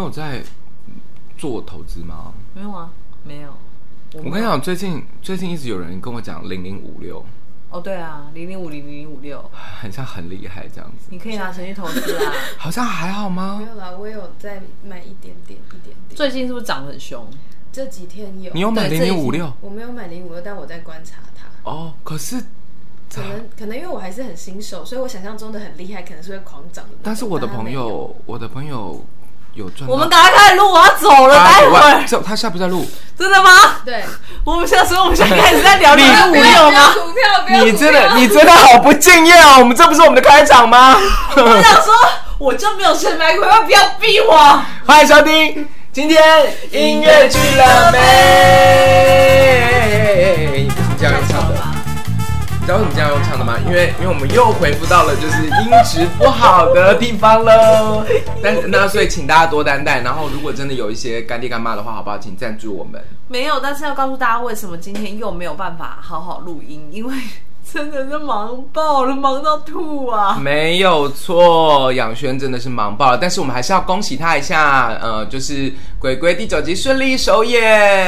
你有在做投资吗？没有啊，没有。我，我跟你讲，最近最近一直有人跟我讲零零五六。哦，对啊，零零五零零五六，很像很厉害这样子。你可以拿钱去投资啊。好像还好吗？没有啦，我有在买一点点，一点点。最近是不是涨很凶？这几天有。你有买零零五六？我没有买零零五六，但我在观察它。哦，可是。可能可能因为我还是很新手，所以我想象中的很厉害，可能是会狂涨的。但是我的朋友，我的朋友有赚。我们赶快开始录，我要走了，待会儿。这他现在不在录？真的吗？对，我们现在所以，我们现在开始在聊零零五六吗？股票，你真的，你真的好不敬业哦！我们这不是我们的开场吗？我想说，我就没有钱买股票，不要逼我。欢迎收听今天音乐剧了没？知道为什么这样用唱的吗？因为因为我们又回复到了就是音质不好的地方喽。但是那所以请大家多担待。然后如果真的有一些干爹干妈的话，好不好？请赞助我们。没有，但是要告诉大家为什么今天又没有办法好好录音，因为真的是忙爆了，忙到吐啊！没有错，仰瑄真的是忙爆了。但是我们还是要恭喜他一下，呃，就是《鬼鬼》第九集顺利首演，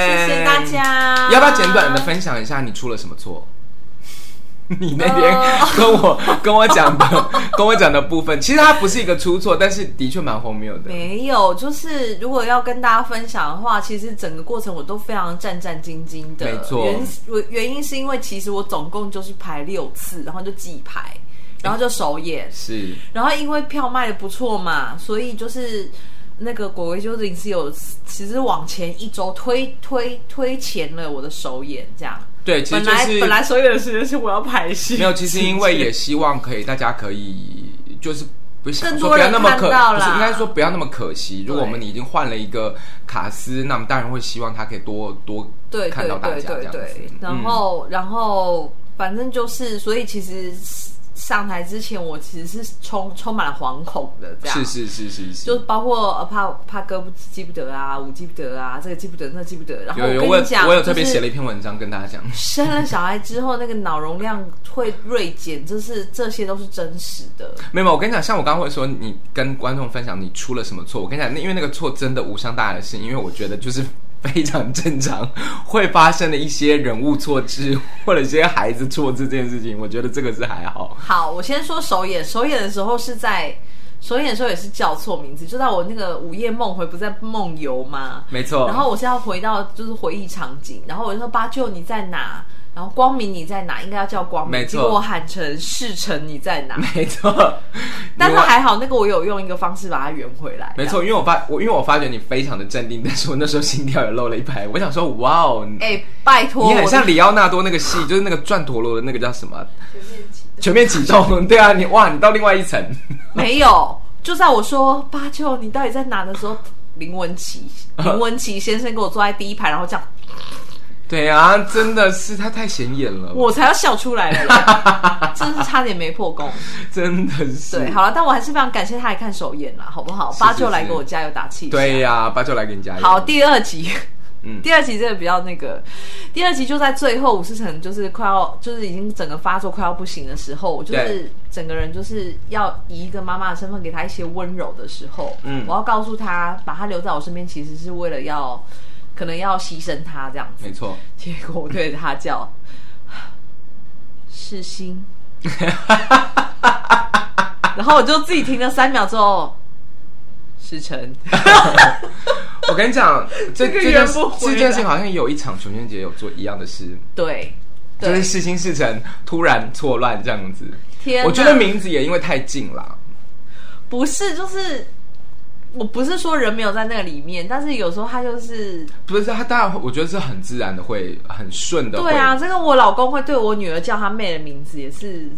谢谢大家。要不要简短的分享一下你出了什么错？你那边跟我、uh、跟我讲的 跟我讲的部分，其实它不是一个出错，但是的确蛮荒谬的。没有，就是如果要跟大家分享的话，其实整个过程我都非常战战兢兢的。没错，原原因是因为其实我总共就是排六次，然后就几排，然后就首演。是，然后因为票卖的不错嘛，所以就是那个鬼鬼就临时有其实往前一周推推推前了我的首演，这样。对，其实、就是、本来本来所有的时间是我要排戏，没有，其实 因为也希望可以，大家可以就是不想说不要那么可，不是应该说不要那么可惜。如果我们已经换了一个卡斯，那么当然会希望他可以多多对看到大家这样子。然后、嗯、然后反正就是，所以其实。上台之前，我其实是充充满了惶恐的，这样是是是是是，就包括怕怕歌不记不得啊，舞记不得啊，这个记不得，那个记不得。然后我跟你讲，我有特别写了一篇文章跟大家讲，生了小孩之后那个脑容量会锐减，这是这些都是真实的。没有，我跟你讲，像我刚刚会说，你跟观众分享你出了什么错，我跟你讲，那因为那个错真的无伤大雅的事，因为我觉得就是。非常正常，会发生的一些人物错置或者一些孩子错置这件事情，我觉得这个是还好。好，我先说首演，首演的时候是在首演的时候也是叫错名字，就在我那个午夜梦回，不是在梦游吗？没错。然后我是要回到就是回忆场景，然后我就说八舅你在哪？然后光明你在哪？应该要叫光明。没错。结果我喊成世成你在哪？没错。但是还好，那个我有用一个方式把它圆回来。没错，因为我发我因为我发觉你非常的镇定，但是我那时候心跳也漏了一拍。我想说，哇哦，哎、欸，拜托，你很像里奥纳多那个戏，就是那个转陀螺的那个叫什么？全面启动。全面启动。对啊，你哇，你到另外一层。没有，就在我说八舅你到底在哪的时候，林文琪林文琪先生给我坐在第一排，然后这样。对啊，真的是他太显眼了，我才要笑出来了，真是差点没破功，真的是。对，好了，但我还是非常感谢他来看首演啦，好不好？八舅来给我加油打气。对呀、啊，八舅来给你加油。好，第二集，嗯，第二集这个比较那个，第二集就在最后，武士成就是快要，就是已经整个发作快要不行的时候，我就是整个人就是要以一个妈妈的身份给他一些温柔的时候，嗯，我要告诉他，把他留在我身边，其实是为了要。可能要牺牲他这样子，没错。结果我对着他叫世心，然后我就自己停了三秒之后，世成。我跟你讲，这这件事这件事情好像有一场琼轩姐有做一样的事，对，对就是世新世成突然错乱这样子。天，我觉得名字也因为太近了，不是，就是。我不是说人没有在那个里面，但是有时候他就是不是他，当然我觉得是很自然的，会很顺的。对啊，这个我老公会对我女儿叫他妹的名字，也是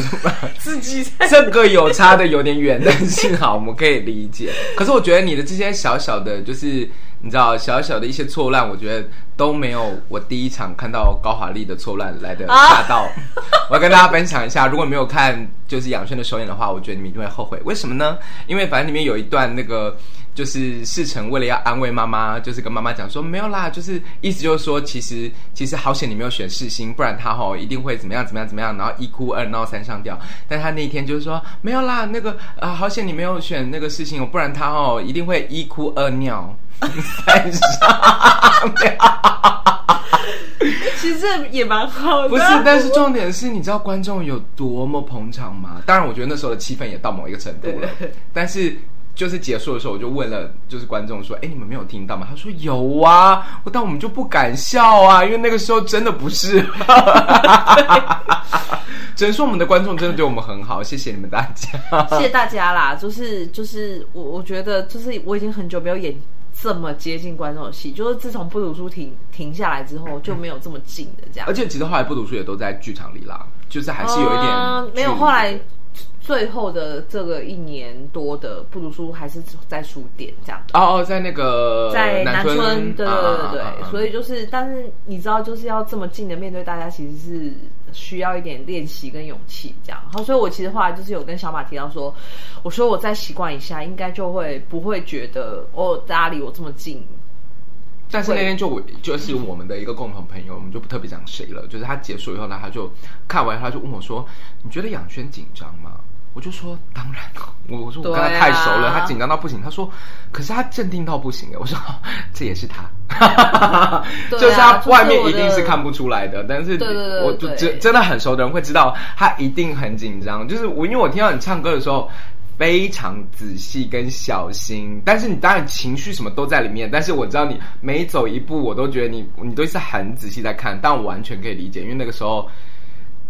自己 这个有差的有点远，但是好，我们可以理解。可是我觉得你的这些小小的，就是。你知道小小的一些错乱，我觉得都没有我第一场看到高华丽的错乱来的大到。啊、我要跟大家分享一下，如果没有看就是仰轩的首演的话，我觉得你们一定会后悔。为什么呢？因为反正里面有一段那个就是世成为了要安慰妈妈，就是跟妈妈讲说没有啦，就是意思就是说，其实其实好险你没有选世新，不然他吼一定会怎么样怎么样怎么样，然后一哭二闹三上吊。但他那一天就是说没有啦，那个啊好险你没有选那个世新，不然他吼一定会一哭二尿三上吊。其实这也蛮好的，不是？但是重点是，你知道观众有多么捧场吗？当然，我觉得那时候的气氛也到某一个程度了。但是，就是结束的时候，我就问了，就是观众说：“哎，你们没有听到吗？”他说：“有啊。”但我们就不敢笑啊，因为那个时候真的不是。只能说我们的观众真的对我们很好，谢谢你们大家，谢谢大家啦。就是就是，我我觉得，就是我已经很久没有演。这么接近观众的戏，就是自从不读书停停下来之后，就没有这么近的这样。而且其实后来不读书也都在剧场里啦，就是还是有一点、呃、没有。后来最后的这个一年多的不读书还是在书店这样。哦哦，在那个在南村，对对对对，所以就是，但是你知道，就是要这么近的面对大家，其实是。需要一点练习跟勇气，这样。好，所以我其实后来就是有跟小马提到说，我说我再习惯一下，应该就会不会觉得哦，大家离我这么近。但是那天就就是我们的一个共同朋友，我们就不特别讲谁了。就是他结束以后呢，他就看完，他就问我说：“你觉得养轩紧张吗？”我就说：“当然了。”我我说我跟他太熟了，啊、他紧张到不行。他说：“可是他镇定到不行。”我说：“这也是他。”就是他外面一定是看不出来的，但是我就真真的很熟的人会知道，他一定很紧张。就是我因为我听到你唱歌的时候。非常仔细跟小心，但是你当然情绪什么都在里面。但是我知道你每走一步，我都觉得你你都是很仔细在看，但我完全可以理解，因为那个时候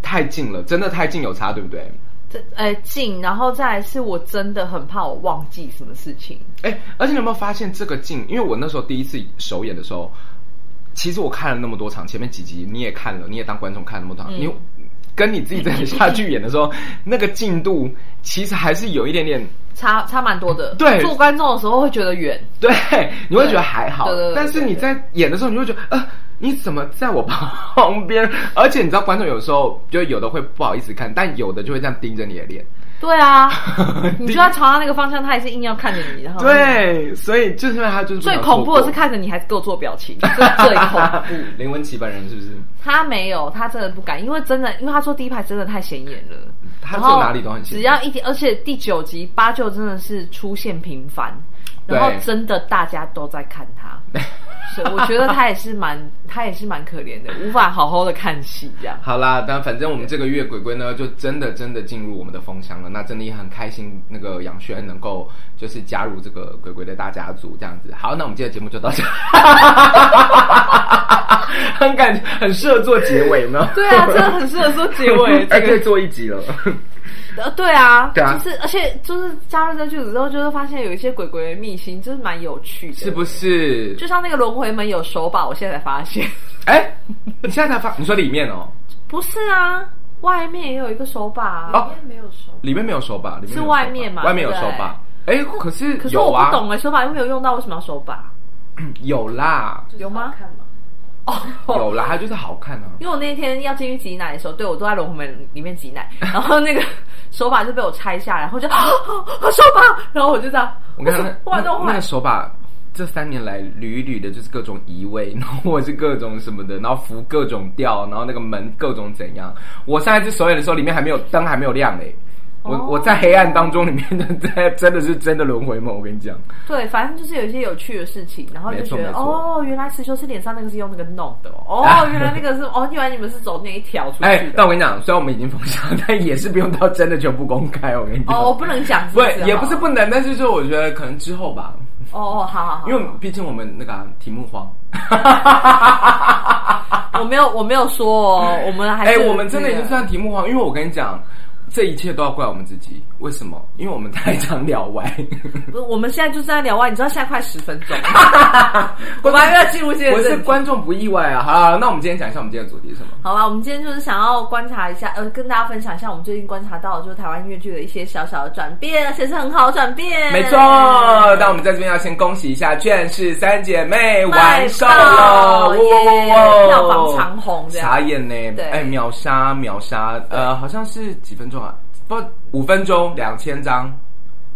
太近了，真的太近有差，对不对？这呃近，然后再来是我真的很怕我忘记什么事情。哎，而且你有没有发现这个近？因为我那时候第一次首演的时候，其实我看了那么多场，前面几集你也看了，你也当观众看了那么多场，嗯、你。跟你自己在下去演的时候，那个进度其实还是有一点点差，差蛮多的。对，做观众的时候会觉得远，对，你会觉得还好。但是你在演的时候，你会觉得，呃，你怎么在我旁边？而且你知道，观众有时候就有的会不好意思看，但有的就会这样盯着你的脸。对啊，你就要朝他那个方向，他也是硬要看着你，然后对，所以就是因为他就是最恐怖的是看着你还给我做表情，这最恐怖。林文琪本人是不是？他没有，他真的不敢，因为真的，因为他说第一排真的太显眼了，他坐哪里都很显眼。只要一点，而且第九集八舅真的是出现频繁，然后真的大家都在看他。我觉得他也是蛮，他也是蛮可怜的，无法好好的看戏这样。好啦，但反正我们这个月鬼鬼呢，就真的真的进入我们的风箱了。那真的也很开心，那个杨轩能够就是加入这个鬼鬼的大家族这样子。好，那我们今天节目就到这，很感很适合做结尾呢？对啊，真的很适合做结尾，还 可以做一集了。呃，对啊，对啊，就是，而且就是加入这剧组之后，就是发现有一些鬼鬼的秘辛，就是蛮有趣的，是不是？就像那个轮回门有手把，我现在才发现。哎，你现在才发？你说里面哦？不是啊，外面也有一个手把，哦，里面没有手，里面没有手把，是外面嘛？外面有手把。哎，可是可是我不懂哎，手把又没有用到，为什么要手把？有啦，有吗？哦，有啦，它就是好看啊。因为我那天要进去挤奶的时候，对，我都在龙虎门里面挤奶，然后那个手把就被我拆下来，然后就啊，手把，然后我就这样，我跟你说，那 那个手把这三年来屡屡的就是各种移位，然后或者是各种什么的，然后扶各种调，然后那个门各种怎样。我上一次首演的时候，里面还没有灯，还没有亮嘞。我我在黑暗当中里面的在真的是真的轮回梦？我跟你讲，对，反正就是有一些有趣的事情，然后就觉得哦，原来慈修是脸上那个是用那个弄的哦，原来那个是哦，原来你们是走那一条出去。哎，但我跟你讲，虽然我们已经封箱，但也是不用到真的全部公开。我跟你讲，哦，我不能讲，不，也不是不能，但是就我觉得可能之后吧。哦哦，好好好，因为毕竟我们那个题目荒，我没有我没有说哦，我们还哎，我们真的已经算题目荒，因为我跟你讲。这一切都要怪我们自己，为什么？因为我们太常聊歪。不是，我们现在就是在聊歪，你知道现在快十分钟，我们还要进入这个。我是观众不意外啊。好，那我们今天讲一下我们今天的主题是什么？好吧，我们今天就是想要观察一下，呃，跟大家分享一下我们最近观察到的就是台湾音乐剧的一些小小的转变，而且是很好转变。没错，那我们在这边要先恭喜一下《劝世三姐妹》完售了，票房长虹，傻眼呢。对，哎，秒杀秒杀，呃，好像是几分钟啊？不，五分钟两千张，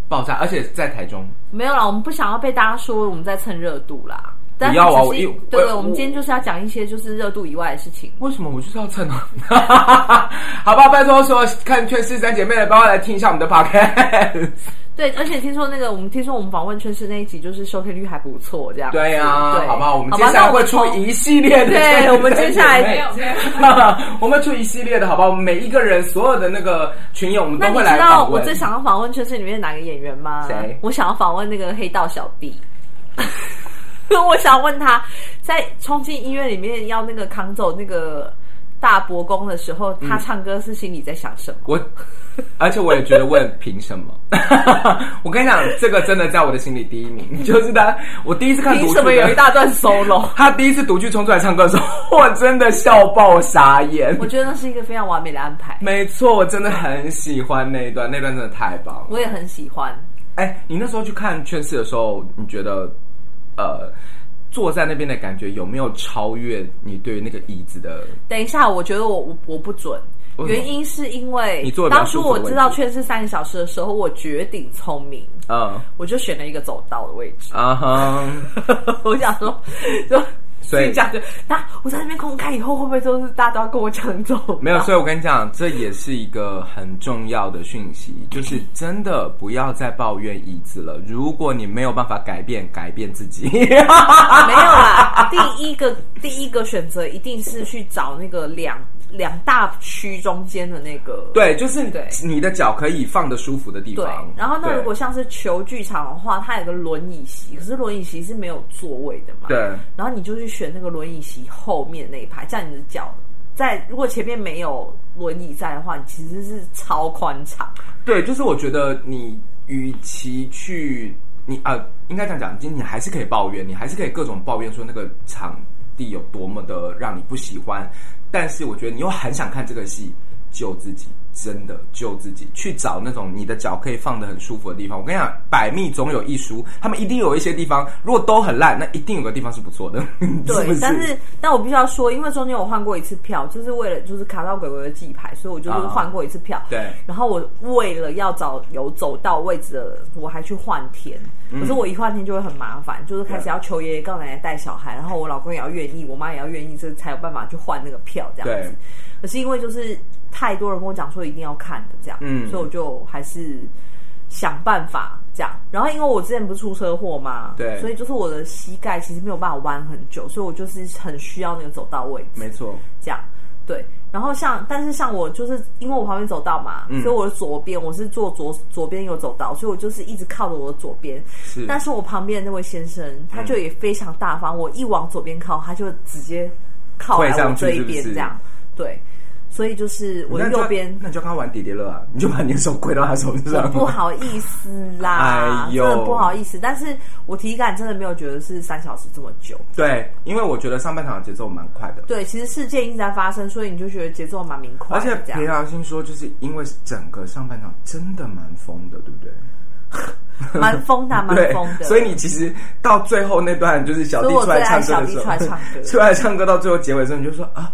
爆炸，而且在台中。没有啦，我们不想要被大家说我们在蹭热度啦。不要啊！我对对，我们今天就是要讲一些就是热度以外的事情。为什么我就是要蹭啊？好吧，拜托说看《劝世三姐妹》的，帮我来听一下我们的 podcast。对，而且听说那个，我们听说我们访问圈是那一集，就是收听率还不错，这样。对呀、啊，对好吧，我们接下来会出一系列的。对，我们接下来我们出一系列的，好吧？我们每一个人所有的那个群友，我们都会来访问。那你知道我最想要访问圈是里面哪个演员吗？谁？我想要访问那个黑道小弟。我想问他，在冲进医院里面要那个扛走那个大伯公的时候，他唱歌是心里在想什么？我，而且我也觉得问凭什么？我跟你讲，这个真的在我的心里第一名，就是他。我第一次看，凭什么有一大段 solo？他第一次独剧冲出来唱歌的时候，我真的笑爆傻眼。我觉得那是一个非常完美的安排。没错，我真的很喜欢那一段，那段真的太棒了。我也很喜欢。哎，你那时候去看圈世的时候，你觉得？呃，坐在那边的感觉有没有超越你对于那个椅子的？等一下，我觉得我我我不准，原因是因为当初我知道圈是三个小时的时候，我绝顶聪明，嗯，我就选了一个走道的位置，啊哈，我想说 就。所以讲的，那我在那边空开以后，会不会都是大家都要跟我抢走？没有，所以我跟你讲，这也是一个很重要的讯息，就是真的不要再抱怨椅子了。如果你没有办法改变，改变自己，没有啦。第一个 第一个选择一定是去找那个两。两大区中间的那个，对，就是对你的脚可以放得舒服的地方。然后那如果像是球剧场的话，它有个轮椅席，可是轮椅席是没有座位的嘛？对。然后你就去选那个轮椅席后面那一排，这样你的脚在。如果前面没有轮椅在的话，你其实是超宽敞。对，就是我觉得你与其去你啊、呃，应该这样讲，今天你还是可以抱怨，你还是可以各种抱怨说那个场地有多么的让你不喜欢。但是我觉得你又很想看这个戏，救自己，真的救自己，去找那种你的脚可以放得很舒服的地方。我跟你讲，百密总有一疏，他们一定有一些地方，如果都很烂，那一定有个地方是不错的。对，是是但是但我必须要说，因为中间我换过一次票，就是为了就是卡到鬼鬼的记牌，所以我就是换过一次票。对，然后我为了要找有走到位置的，我还去换天。可是我一换天就会很麻烦，就是开始要求爷爷告奶奶带小孩，然后我老公也要愿意，我妈也要愿意，这才有办法去换那个票这样子。可是因为就是太多人跟我讲说一定要看的这样，嗯，所以我就还是想办法这样。然后因为我之前不是出车祸嘛，对，所以就是我的膝盖其实没有办法弯很久，所以我就是很需要那个走道位置。没错，这样。对，然后像，但是像我就是因为我旁边走道嘛，嗯、所以我的左边我是坐左左边有走道，所以我就是一直靠着我的左边。是，但是我旁边的那位先生他就也非常大方，嗯、我一往左边靠，他就直接靠来我这一边这样。对。所以就是我的右边，那你就跟他玩叠叠乐啊！你就把你的手跪到他手上。不好意思啦，哎呦，真的不好意思。但是我体感真的没有觉得是三小时这么久。对，因为我觉得上半场的节奏蛮快的。对，其实事件一直在发生，所以你就觉得节奏蛮明快。而且平常心说，就是因为整个上半场真的蛮疯的，对不对？蛮疯的，蛮 疯的。所以你其实到最后那段，就是小弟出来唱歌的时候，出来唱歌，出来唱歌到最后结尾的时候，你就说啊。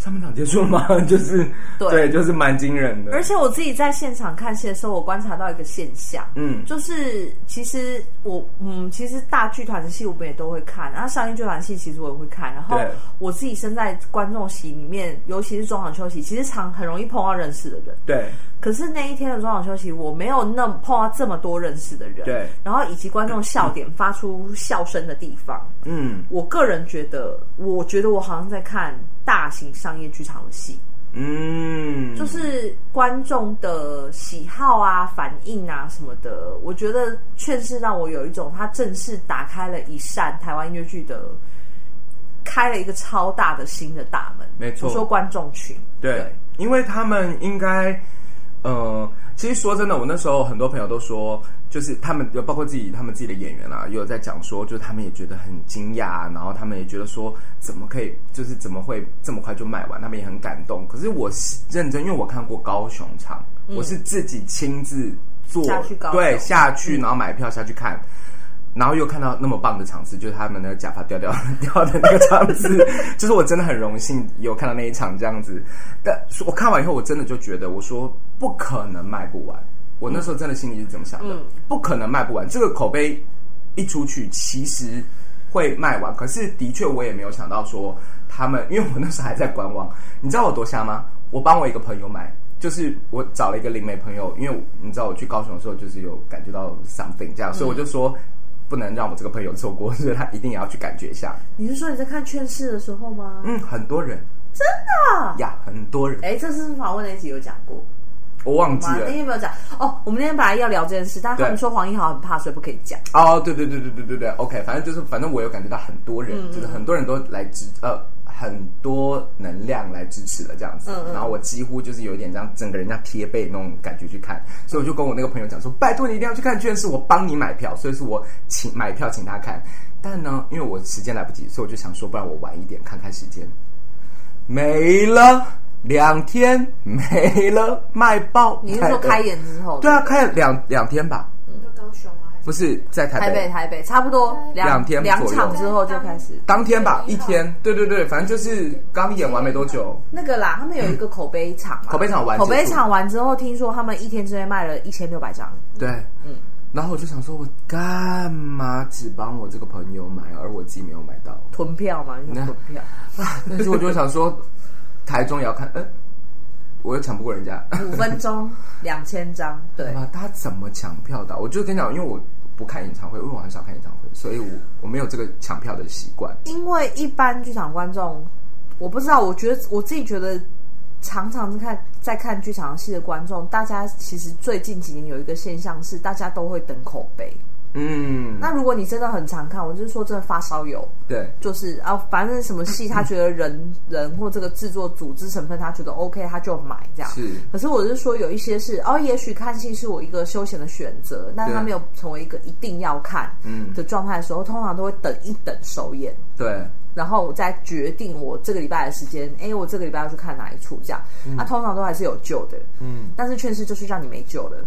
上半场结束了吗？就是对，对，就是蛮惊人的。而且我自己在现场看戏的时候，我观察到一个现象，嗯，就是其实我，嗯，其实大剧团的戏我们也都会看，然后上一剧团戏其实我也会看。然后我自己身在观众席里面，尤其是中场休息，其实常很容易碰到认识的人。对。可是那一天的中场休息，我没有那么碰到这么多认识的人。对。然后以及观众笑点发出笑声的地方，嗯，我个人觉得，我觉得我好像在看。大型商业剧场的戏，嗯，就是观众的喜好啊、反应啊什么的，我觉得确实让我有一种他正式打开了一扇台湾音乐剧的，开了一个超大的新的大门。没错，我说观众群，对，对，因为他们应该，呃，其实说真的，我那时候很多朋友都说。就是他们有包括自己，他们自己的演员啊，也有在讲说，就是他们也觉得很惊讶，然后他们也觉得说，怎么可以，就是怎么会这么快就卖完？他们也很感动。可是我是认真，因为我看过高雄场，嗯、我是自己亲自坐，下去高对，下去然后买票下去看，嗯、然后又看到那么棒的场次，就是他们那个假发掉掉 掉的那个场次，就是我真的很荣幸有看到那一场这样子。但我看完以后，我真的就觉得，我说不可能卖不完。我那时候真的心里是这么想的，嗯不可能卖不完。这个口碑一出去，其实会卖完。可是的确，我也没有想到说他们，因为我那时候还在观望。你知道我多瞎吗？我帮我一个朋友买，就是我找了一个灵媒朋友，因为你知道我去高雄的时候，就是有感觉到 something 这样，所以我就说不能让我这个朋友错过，所以他一定也要去感觉一下。你是说你在看劝世的时候吗？嗯，很多人真的呀，很多人，哎，这次访问那一集有讲过。我忘记了那天没有讲哦。我们那天本来要聊这件事，但他们说黄义豪很怕，所以不可以讲。哦，对对对对对对对，OK，反正就是，反正我有感觉到很多人，嗯、就是很多人都来支，呃，很多能量来支持了这样子。嗯嗯。然后我几乎就是有一点这样，整个人像贴背那种感觉去看，所以我就跟我那个朋友讲说，拜托你一定要去看居然是，我帮你买票，所以是我请买票请他看。但呢，因为我时间来不及，所以我就想说，不然我晚一点看看时间，没了。两天没了，卖爆！你是说开演之后？对啊，开了两两天吧。嗯，高雄吗？不是在台北，台北，台北，差不多两天两场之后就开始。当天吧，一天。对对对，反正就是刚演完没多久。那个啦，他们有一个口碑场，口碑场完，口碑场完之后，听说他们一天之内卖了一千六百张。对，嗯。然后我就想说，我干嘛只帮我这个朋友买，而我自己没有买到？囤票嘛，囤票。但是我就想说。台中也要看，嗯，我又抢不过人家。五分钟 两千张，对。他怎么抢票的？我就跟你讲，因为我不看演唱会，因为我很少看演唱会，所以我我没有这个抢票的习惯。因为一般剧场观众，我不知道，我觉得我自己觉得，常常看在看剧场戏的观众，大家其实最近几年有一个现象是，大家都会等口碑。嗯，那如果你真的很常看，我就是说真的发烧友，对，就是啊，反正什么戏他觉得人 人或这个制作组织成分他觉得 OK，他就买这样。是，可是我是说有一些是哦，也许看戏是我一个休闲的选择，但他没有成为一个一定要看嗯的状态的时候，通常都会等一等首演。对。然后我再决定我这个礼拜的时间，哎，我这个礼拜要去看哪一处这样。那、嗯啊、通常都还是有救的，嗯。但是劝世就是让你没救了，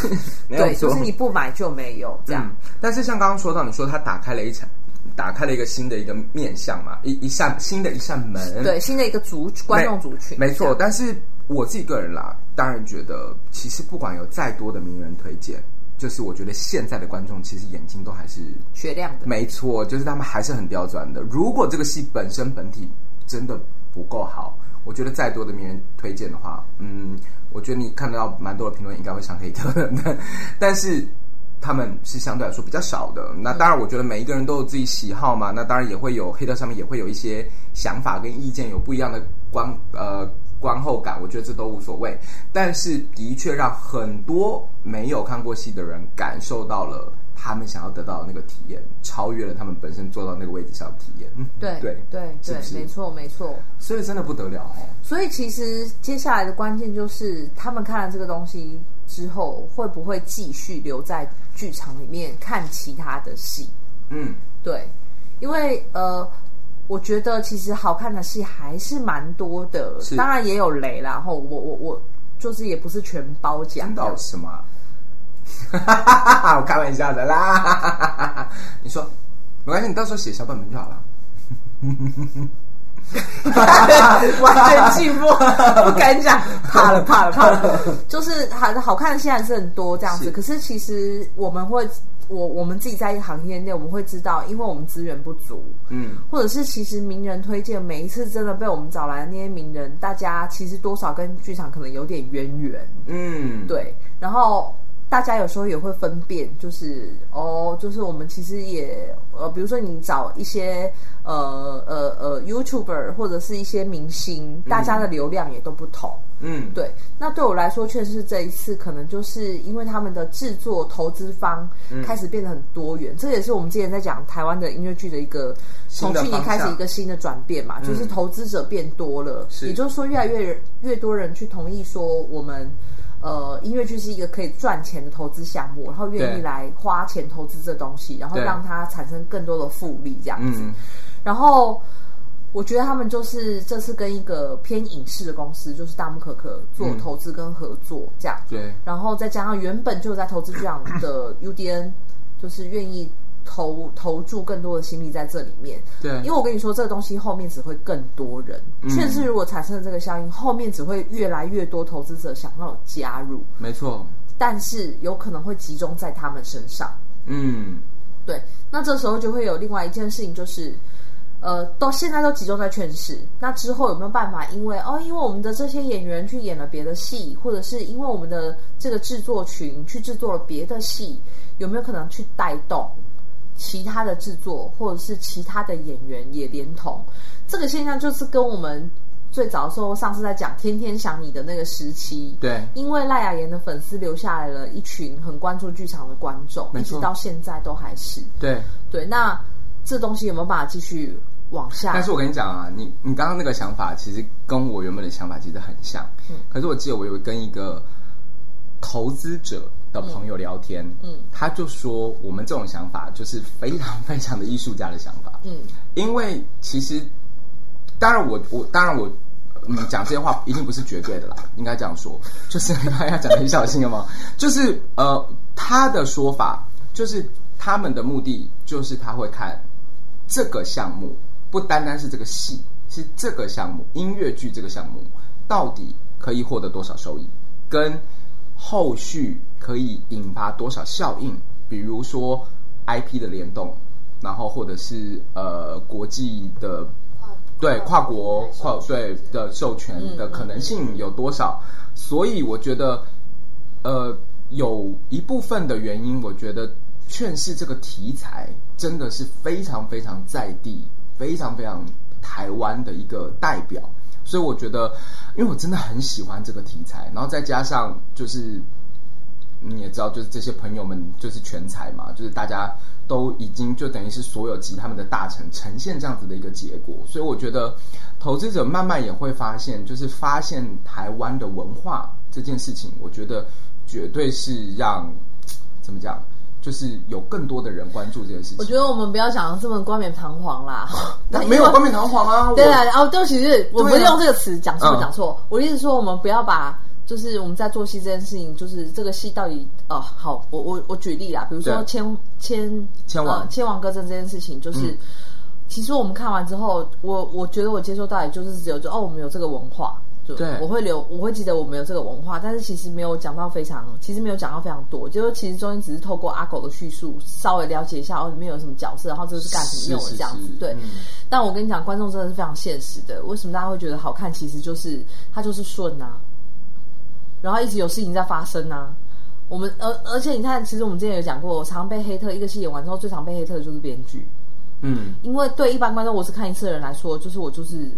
对，就是你不买就没有这样、嗯。但是像刚刚说到，你说他打开了一场，打开了一个新的一个面向嘛，一一扇新的一扇门，对，新的一个族观众族群，没错。但是我自己个人啦，当然觉得其实不管有再多的名人推荐。就是我觉得现在的观众其实眼睛都还是雪亮的，没错，就是他们还是很刁钻的。如果这个戏本身本体真的不够好，我觉得再多的名人推荐的话，嗯，我觉得你看得到蛮多的评论应该会上黑特的，但是他们是相对来说比较少的。那当然，我觉得每一个人都有自己喜好嘛，那当然也会有黑特上面也会有一些想法跟意见，有不一样的观呃。观后感，我觉得这都无所谓，但是的确让很多没有看过戏的人感受到了他们想要得到的那个体验，超越了他们本身坐到那个位置上的体验。对对对对，没错没错。所以真的不得了哦。所以其实接下来的关键就是，他们看了这个东西之后，会不会继续留在剧场里面看其他的戏？嗯，对，因为呃。我觉得其实好看的戏还是蛮多的，当然也有雷啦。然后我我我就是也不是全包奖。知道什么？我开玩笑的啦。你说没关系，你到时候写小本本就好了。完全寂寞，不敢讲，怕了怕了怕了。就是好好看的戏还是很多这样子，可是其实我们会。我我们自己在一个行业内，我们会知道，因为我们资源不足，嗯，或者是其实名人推荐，每一次真的被我们找来的那些名人，大家其实多少跟剧场可能有点渊源，嗯，对，然后大家有时候也会分辨，就是哦，就是我们其实也呃，比如说你找一些呃呃呃 YouTuber 或者是一些明星，大家的流量也都不同。嗯，对。那对我来说，确实是这一次，可能就是因为他们的制作投资方开始变得很多元。嗯、这也是我们之前在讲台湾的音乐剧的一个从去年开始一个新的转变嘛，就是投资者变多了，嗯、也就是说，越来越越多人去同意说，我们呃音乐剧是一个可以赚钱的投资项目，然后愿意来花钱投资这东西，然后让它产生更多的复利这样子，嗯、然后。我觉得他们就是这次跟一个偏影视的公司，就是大木可可做投资跟合作这样。对。然后再加上原本就在投资这样的 UDN，就是愿意投投注更多的心力在这里面。对。因为我跟你说，这个东西后面只会更多人。确实，如果产生了这个效应，后面只会越来越多投资者想要加入。没错。但是有可能会集中在他们身上。嗯，对。那这时候就会有另外一件事情，就是。呃，到现在都集中在劝世。那之后有没有办法？因为哦，因为我们的这些演员去演了别的戏，或者是因为我们的这个制作群去制作了别的戏，有没有可能去带动其他的制作，或者是其他的演员也连同？这个现象就是跟我们最早的时候上次在讲《天天想你》的那个时期，对，因为赖雅妍的粉丝留下来了一群很关注剧场的观众，一直到现在都还是对对。那这东西有没有办法继续？往下，但是我跟你讲啊，你你刚刚那个想法其实跟我原本的想法其实很像。嗯，可是我记得我有跟一个投资者的朋友聊天，嗯，他就说我们这种想法就是非常非常的艺术家的想法。嗯，因为其实当然我我当然我嗯讲这些话一定不是绝对的啦，应该这样说，就是他要讲的很小心了吗，就是呃他的说法就是他们的目的就是他会看这个项目。不单单是这个戏，是这个项目音乐剧这个项目到底可以获得多少收益，跟后续可以引发多少效应，比如说 IP 的联动，然后或者是呃国际的对跨国跨对的授权的可能性有多少？所以我觉得呃有一部分的原因，我觉得劝世这个题材真的是非常非常在地。非常非常台湾的一个代表，所以我觉得，因为我真的很喜欢这个题材，然后再加上就是你也知道，就是这些朋友们就是全才嘛，就是大家都已经就等于是所有集他们的大成，呈现这样子的一个结果，所以我觉得投资者慢慢也会发现，就是发现台湾的文化这件事情，我觉得绝对是让怎么讲。就是有更多的人关注这件事情。我觉得我们不要讲的这么冠冕堂皇啦，没有冠冕堂皇啊。对啊，哦，对不起，是我不是用这个词讲错讲错。我的意思说，我们不要把就是我们在做戏这件事情，就是这个戏到底哦，好，我我我举例啦，比如说千千千王千王歌阵这件事情，就是其实我们看完之后，我我觉得我接受到也就是只有就哦，我们有这个文化。对，我会留，我会记得我们有这个文化，但是其实没有讲到非常，其实没有讲到非常多，就是其实中间只是透过阿狗的叙述，稍微了解一下哦，里面有什么角色，然后这个是干什么用的这样子。是是是对，嗯、但我跟你讲，观众真的是非常现实的。为什么大家会觉得好看？其实就是它就是顺啊，然后一直有事情在发生啊。我们而而且你看，其实我们之前有讲过，我常被黑特，一个戏演完之后，最常被黑特的就是编剧。嗯，因为对一般观众，我是看一次的人来说，就是我就是。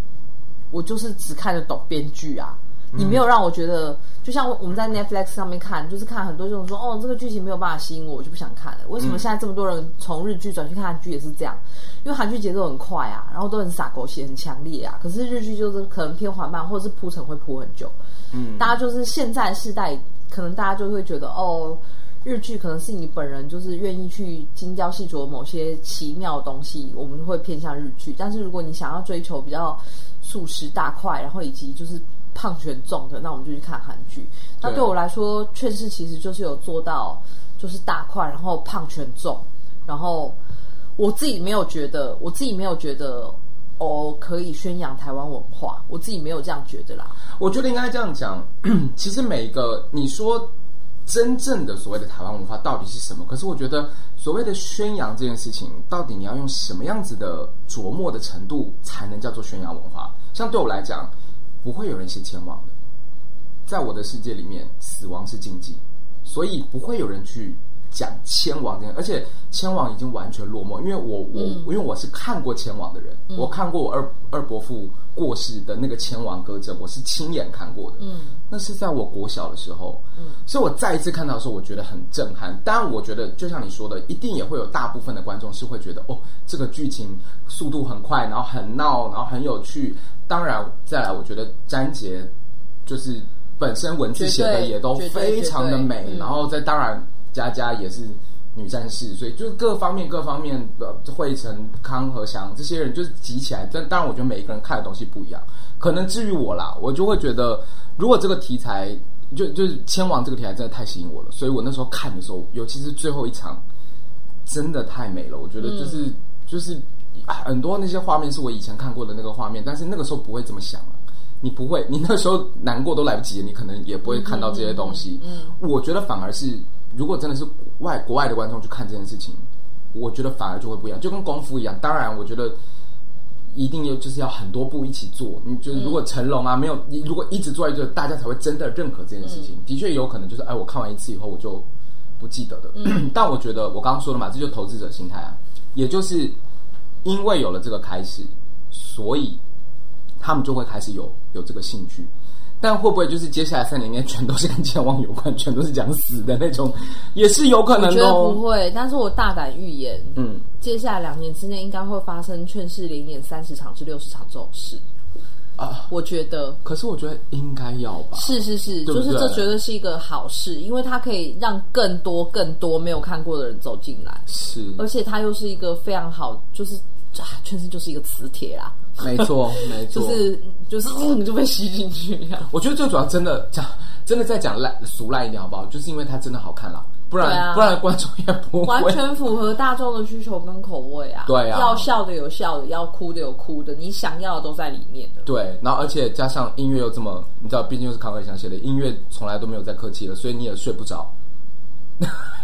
我就是只看得懂编剧啊，你没有让我觉得，嗯、就像我们在 Netflix 上面看，就是看很多这种说，哦，这个剧情没有办法吸引我，我就不想看了。为什么现在这么多人从日剧转去看韩剧也是这样？因为韩剧节奏很快啊，然后都很洒狗血，很强烈啊。可是日剧就是可能偏缓慢，或者是铺陈会铺很久。嗯，大家就是现在世代，可能大家就会觉得，哦，日剧可能是你本人就是愿意去精雕细琢某些奇妙的东西，我们会偏向日剧。但是如果你想要追求比较。速食大块，然后以及就是胖全重的，那我们就去看韩剧。那对我来说，劝世其实就是有做到，就是大块，然后胖全重，然后我自己没有觉得，我自己没有觉得哦可以宣扬台湾文化，我自己没有这样觉得啦。我觉得应该这样讲，其实每一个你说。真正的所谓的台湾文化到底是什么？可是我觉得所谓的宣扬这件事情，到底你要用什么样子的琢磨的程度，才能叫做宣扬文化？像对我来讲，不会有人先前往的，在我的世界里面，死亡是禁忌，所以不会有人去。讲千王这样，而且千王已经完全落寞，因为我我、嗯、因为我是看过千王的人，嗯、我看过我二二伯父过世的那个千王歌阵，我是亲眼看过的。嗯，那是在我国小的时候，嗯，所以我再一次看到的时候，我觉得很震撼。当然，我觉得就像你说的，一定也会有大部分的观众是会觉得，哦，这个剧情速度很快，然后很闹，然后很有趣。当然，再来，我觉得詹杰就是本身文字写的也都非常的美，然后再当然。佳佳也是女战士，所以就是各方面各方面的惠成康和祥这些人就是集起来。但当然，我觉得每一个人看的东西不一样。可能至于我啦，我就会觉得，如果这个题材就就是千王这个题材真的太吸引我了，所以我那时候看的时候，尤其是最后一场，真的太美了。我觉得就是、嗯、就是很多那些画面是我以前看过的那个画面，但是那个时候不会这么想了。你不会，你那时候难过都来不及，你可能也不会看到这些东西。嗯，嗯，我觉得反而是，如果真的是外国外的观众去看这件事情，我觉得反而就会不一样，就跟功夫一样。当然，我觉得一定要就是要很多部一起做。你就是如果成龙啊没有，你如果一直做一个，大家才会真的认可这件事情。嗯、的确有可能就是，哎，我看完一次以后我就不记得的。嗯、但我觉得我刚刚说了嘛，这就投资者心态啊，也就是因为有了这个开始，所以。他们就会开始有有这个兴趣，但会不会就是接下来三年里面全都是跟健忘有关，全都是讲死的那种，也是有可能的。我觉得不会，但是我大胆预言，嗯，接下来两年之内应该会发生劝世连演三十场至六十场这种事啊。我觉得，可是我觉得应该要吧。是是是，对对就是这绝对是一个好事，因为它可以让更多更多没有看过的人走进来。是，而且它又是一个非常好，就是啊，确实就是一个磁铁啦。没错，没错，就是就是你就被吸进去一样。我觉得最主要真的讲，真的在讲烂俗烂一点好不好？就是因为它真的好看啦，不然、啊、不然观众也不会完全符合大众的需求跟口味啊。对啊，要笑的有笑的，要哭的有哭的，你想要的都在里面的。对，然后而且加上音乐又这么，你知道，毕竟又是康凯祥写的音乐，从来都没有再客气了，所以你也睡不着。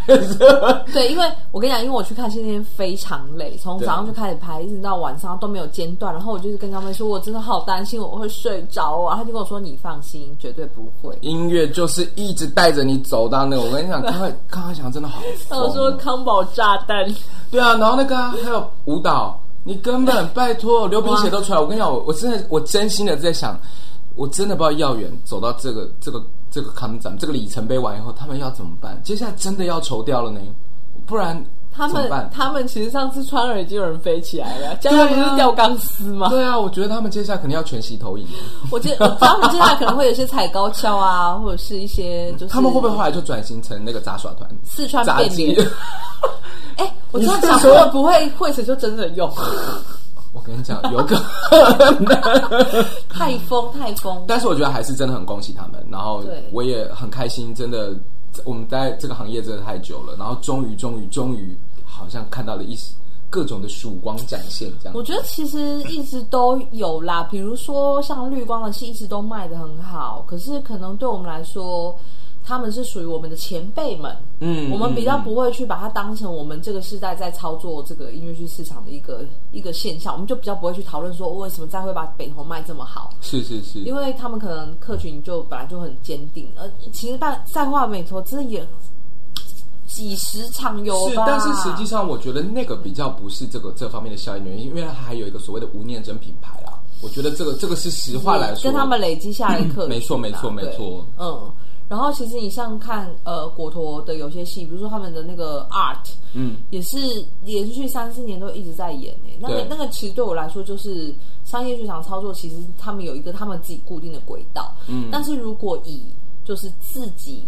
对，因为我跟你讲，因为我去看戏那天非常累，从早上就开始拍，一直到晚上都没有间断。然后我就是跟他们说，我真的好担心我会睡着啊。他就跟我说：“你放心，绝对不会。”音乐就是一直带着你走到那个。我跟你讲，康凯康凯祥真的好。我说康宝炸弹。对啊，然后那个、啊、还有舞蹈，你根本拜托 流鼻血都出来。我跟你讲，我我真的我真心的在想，我真的不知道耀远走到这个这个。这个看展，这个里程碑完以后，他们要怎么办？接下来真的要筹掉了呢？不然他们他们其实上次穿耳机有人飞起来了，将来不是吊钢丝吗？对啊，我觉得他们接下来肯定要全息投影。我觉得他们接下来可能会有一些踩高跷啊，或者是一些就是。他们会不会后来就转型成那个杂耍团？四川变脸。哎，我这样讲会不会会谁就真的用？我跟你讲，有个太疯太疯，但是我觉得还是真的很恭喜他们，然后我也很开心，真的，我们在这个行业真的太久了，然后终于终于终于，好像看到了一各种的曙光展现，这样。我觉得其实一直都有啦，比如说像绿光的戏一直都卖的很好，可是可能对我们来说。他们是属于我们的前辈们，嗯，我们比较不会去把它当成我们这个时代在操作这个音乐剧市场的一个一个现象，我们就比较不会去讨论说为什么再会把北投卖这么好，是是是，因为他们可能客群就本来就很坚定，而其实在在话美投真的也几十场有吧，是，但是实际上我觉得那个比较不是这个这方面的效应原因，因为它还有一个所谓的无念真品牌啊，我觉得这个这个是实话来说，跟他们累积下来的客群，没错没错没错，嗯。然后其实你像看呃果陀的有些戏，比如说他们的那个 art，嗯，也是连续三四年都一直在演诶。那个那个其实对我来说就是商业剧场操作，其实他们有一个他们自己固定的轨道，嗯。但是如果以就是自己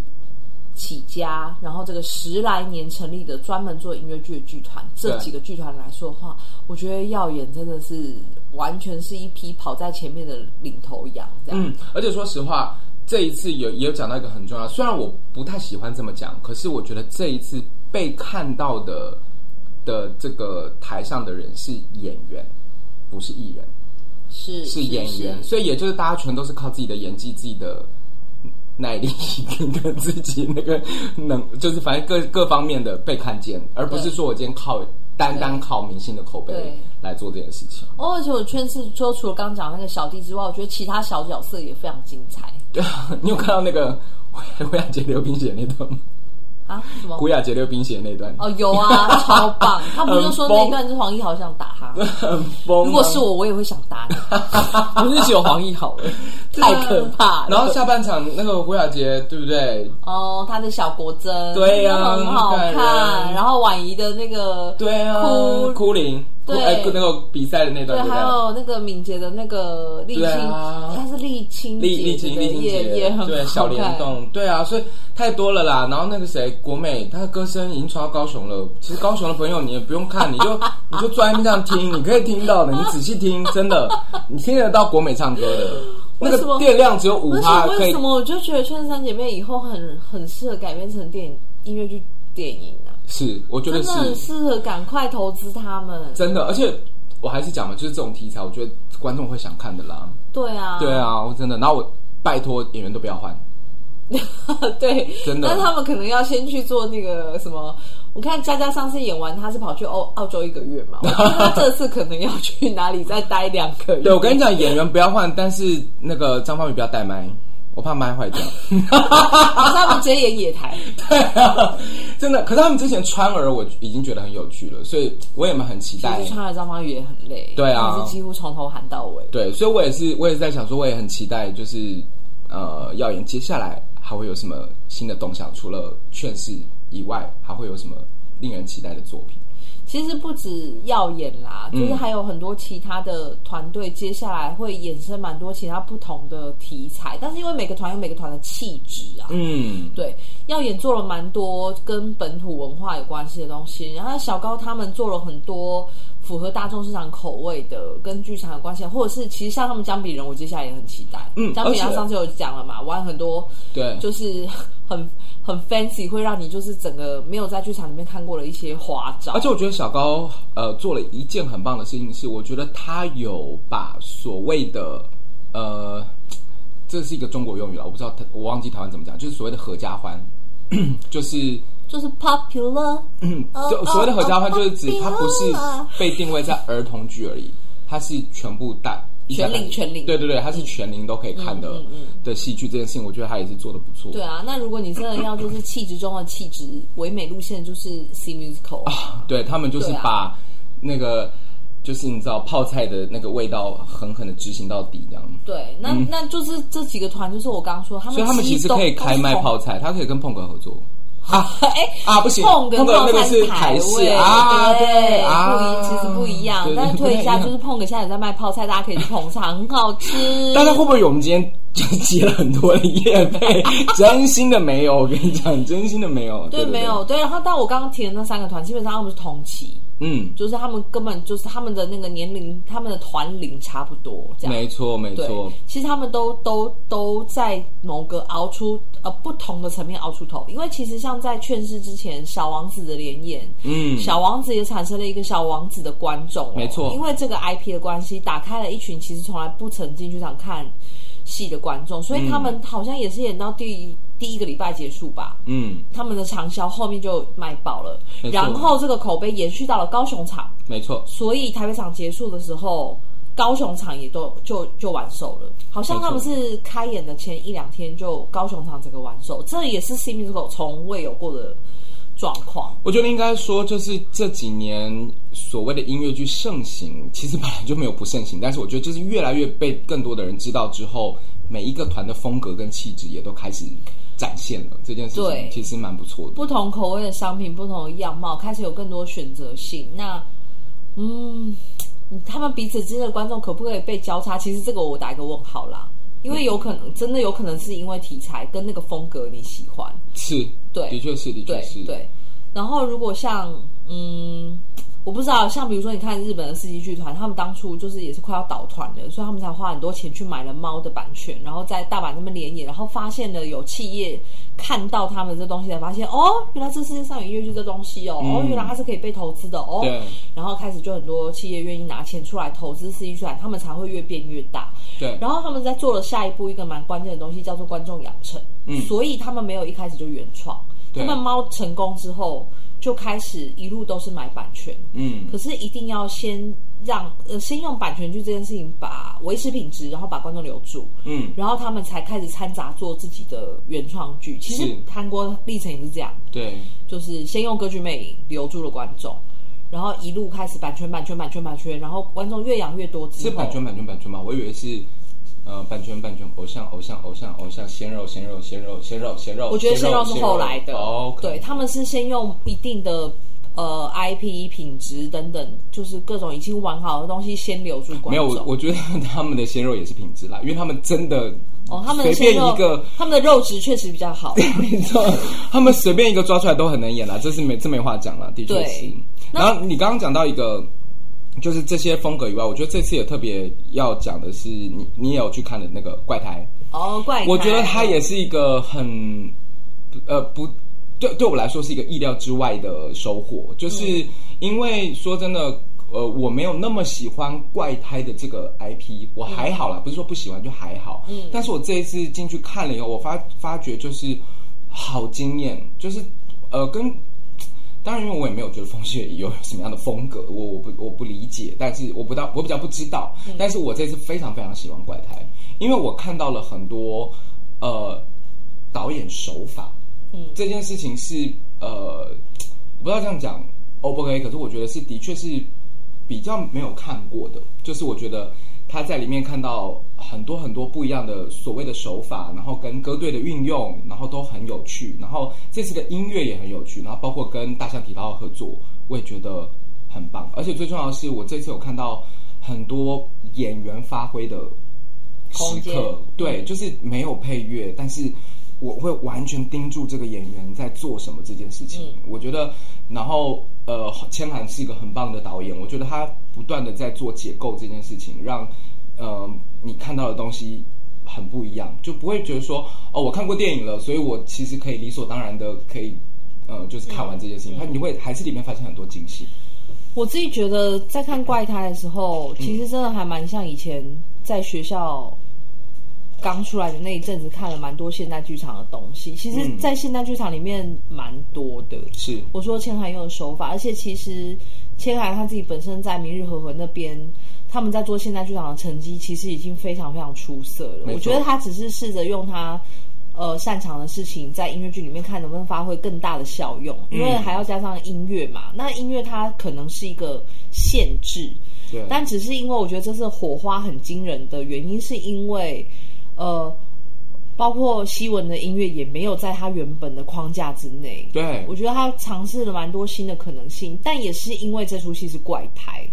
起家，然后这个十来年成立的专门做音乐剧的剧团，这几个剧团来说的话，我觉得耀眼真的是完全是一批跑在前面的领头羊，这样。嗯，而且说实话。这一次有也有讲到一个很重要，虽然我不太喜欢这么讲，可是我觉得这一次被看到的的这个台上的人是演员，不是艺人，是是演员，所以也就是大家全都是靠自己的演技、自己的耐力跟跟自己那个能，就是反正各各方面的被看见，而不是说我今天靠。单单靠明星的口碑来做这件事情。哦，而且我确实说，除了刚刚讲那个小弟之外，我觉得其他小角色也非常精彩。对啊，你有看到那个胡雅洁流冰血那段吗？啊？什么？胡雅洁流冰血那段？哦，有啊，超棒！他不是说那一段是黄奕豪想打他？很疯、啊。如果是我，我也会想打你。不是只有黄奕豪了，太可怕了。然后下半场那个胡雅洁，对不对？哦，他的小国珍，对呀、啊，很好看。然后婉仪的那个，对啊，哭哭灵。对，那个比赛的那段，对，还有那个敏捷的那个丽青，它是丽青，丽丽青，丽青姐也很对，小联动，对啊，所以太多了啦。然后那个谁，国美，他的歌声已经传到高雄了。其实高雄的朋友，你也不用看，你就 你就专门这样听，你可以听到的，你仔细听，真的，你听得到国美唱歌的。那个电量只有五趴，可以。为什么我就觉得《劝世三姐妹》以后很很适合改编成电影、音乐剧、电影啊？是，我觉得是很适合，赶快投资他们。真的，而且我还是讲嘛，就是这种题材，我觉得观众会想看的啦。对啊，对啊，我真的。然后我拜托演员都不要换。对，真的。但他们可能要先去做那个什么？我看佳佳上次演完，他是跑去澳澳洲一个月嘛？我觉得他这次可能要去哪里再待两个月。对，我跟你讲，演员不要换，但是那个张方宇不要带麦。我怕麦坏掉，直接演野台。对啊，真的。可是他们之前川儿我已经觉得很有趣了，所以我也蛮很期待。川儿张方宇也很累，对啊，是几乎从头喊到尾。对，所以我也是，我也是在想说，我也很期待，就是呃，耀眼接下来还会有什么新的动向？除了劝世以外，还会有什么令人期待的作品？其实不止耀眼啦，就是还有很多其他的团队，接下来会衍生蛮多其他不同的题材。但是因为每个团有每个团的气质啊，嗯，对，耀眼做了蛮多跟本土文化有关系的东西，然后小高他们做了很多符合大众市场口味的，跟剧场有关系，或者是其实像他们姜比人，我接下来也很期待。嗯，姜比人上次有讲了嘛，玩很多，对，就是很。很 fancy，会让你就是整个没有在剧场里面看过的一些花招。而且我觉得小高呃做了一件很棒的事情，是我觉得他有把所谓的呃，这是一个中国用语了，我不知道我忘记台湾怎么讲，就是所谓的合家欢，就是就是 popular，嗯，就所谓的合家欢就是指它不是被定位在儿童剧而已，它是全部带。全龄，全龄，对对对，它是全龄都可以看的、嗯嗯嗯、的戏剧。这件事情，我觉得他也是做的不错。对啊，那如果你真的要就是气质中的气质，唯美路线就是 C musical 啊。对，他们就是把那个、啊、就是你知道泡菜的那个味道狠狠的执行到底，这样。对，那、嗯、那就是这几个团，就是我刚刚说，他们所以他们其实可以开卖泡菜，他可以跟碰哥合作。啊，哎啊，不行，碰跟泡菜是台式啊，对啊，不一，其实不一样。但是推一下，就是碰个现在在卖泡菜，大家可以去捧场，很好吃。大家会不会有我们今天就接了很多的业配？真心的没有，我跟你讲，真心的没有。对，没有对。然后，但我刚刚提的那三个团，基本上他们是同期。嗯，就是他们根本就是他们的那个年龄，他们的团龄差不多，这样没错没错。其实他们都都都在某个熬出呃不同的层面熬出头，因为其实像在劝世之前，小王子的连演，嗯，小王子也产生了一个小王子的观众，哦，没错，因为这个 IP 的关系，打开了一群其实从来不曾进剧场看戏的观众，所以他们好像也是演到第。第一个礼拜结束吧，嗯，他们的长销后面就卖爆了，然后这个口碑延续到了高雄场，没错，所以台北场结束的时候，高雄场也都就就完售了，好像他们是开演的前一两天就高雄场整个完售，这也是 C Musical 从未有过的状况。我觉得应该说，就是这几年所谓的音乐剧盛行，其实本来就没有不盛行，但是我觉得就是越来越被更多的人知道之后，每一个团的风格跟气质也都开始。展现了这件事情，其实蛮不错的。不同口味的商品，不同的样貌，开始有更多选择性。那，嗯，他们彼此之间的观众可不可以被交叉？其实这个我打一个问号啦，因为有可能，嗯、真的有可能是因为题材跟那个风格你喜欢，是对，的确是，的确是，对。然后如果像，嗯。我不知道，像比如说，你看日本的四季剧团，他们当初就是也是快要倒团了，所以他们才花很多钱去买了猫的版权，然后在大阪那边连演，然后发现了有企业看到他们这东西，才发现哦，原来这世界上有音乐剧这东西哦，嗯、哦，原来它是可以被投资的哦，然后开始就很多企业愿意拿钱出来投资四季剧团，他们才会越变越大，对。然后他们在做了下一步一个蛮关键的东西，叫做观众养成，嗯，所以他们没有一开始就原创，他们猫成功之后。就开始一路都是买版权，嗯，可是一定要先让呃先用版权剧这件事情把维持品质，然后把观众留住，嗯，然后他们才开始掺杂做自己的原创剧。其实韩国历程也是这样，对，就是先用歌剧魅影留住了观众，然后一路开始版权版权版权版权，然后观众越养越多之后，是版权版权版权吗？我以为是。呃，版权版权，偶像偶像偶像偶像，鲜肉鲜肉鲜肉鲜肉鲜肉。我觉得鲜肉是后来的，哦，对，他们是先用一定的呃 IP 品质等等，就是各种已经完好的东西先留住观众。没有，我我觉得他们的鲜肉也是品质啦，因为他们真的哦，他们随便一个，他们的肉质确实比较好，没错，他们随便一个抓出来都很能演啦，这是没这没话讲了，的确是。然后你刚刚讲到一个。就是这些风格以外，我觉得这次也特别要讲的是，你你也有去看的那个怪胎哦，怪胎，我觉得它也是一个很呃不对，对我来说是一个意料之外的收获，就是因为说真的，呃，我没有那么喜欢怪胎的这个 IP，我还好啦，嗯、不是说不喜欢，就还好。嗯，但是我这一次进去看了以后，我发发觉就是好惊艳，就是呃，跟当然因为我也没有觉得风雪有什么样的风格，我我不我不理解，但是我不到我比较不知道，嗯、但是我这次非常非常喜欢怪胎，因为我看到了很多呃导演手法，嗯，这件事情是呃不知道这样讲 O 不 OK，可是我觉得是的确是。比较没有看过的，就是我觉得他在里面看到很多很多不一样的所谓的手法，然后跟歌队的运用，然后都很有趣。然后这次的音乐也很有趣，然后包括跟大象体操合作，我也觉得很棒。而且最重要的是，我这次有看到很多演员发挥的时刻，对，就是没有配乐，但是。我会完全盯住这个演员在做什么这件事情。嗯、我觉得，然后呃，千涵是一个很棒的导演。我觉得他不断的在做解构这件事情，让呃你看到的东西很不一样，就不会觉得说哦，我看过电影了，所以我其实可以理所当然的可以呃，就是看完这件事情。他、嗯、你会还是里面发现很多惊喜。我自己觉得在看怪胎的时候，其实真的还蛮像以前在学校。刚出来的那一阵子，看了蛮多现代剧场的东西。其实，在现代剧场里面蛮多的。是我说千海用的手法，而且其实千海他自己本身在明日和魂那边，他们在做现代剧场的成绩，其实已经非常非常出色了。我觉得他只是试着用他呃擅长的事情，在音乐剧里面看能不能发挥更大的效用，因为还要加上音乐嘛。那音乐它可能是一个限制，对。但只是因为我觉得这次火花很惊人的原因，是因为。呃，包括希文的音乐也没有在他原本的框架之内。对，我觉得他尝试了蛮多新的可能性，但也是因为这出戏是怪胎，是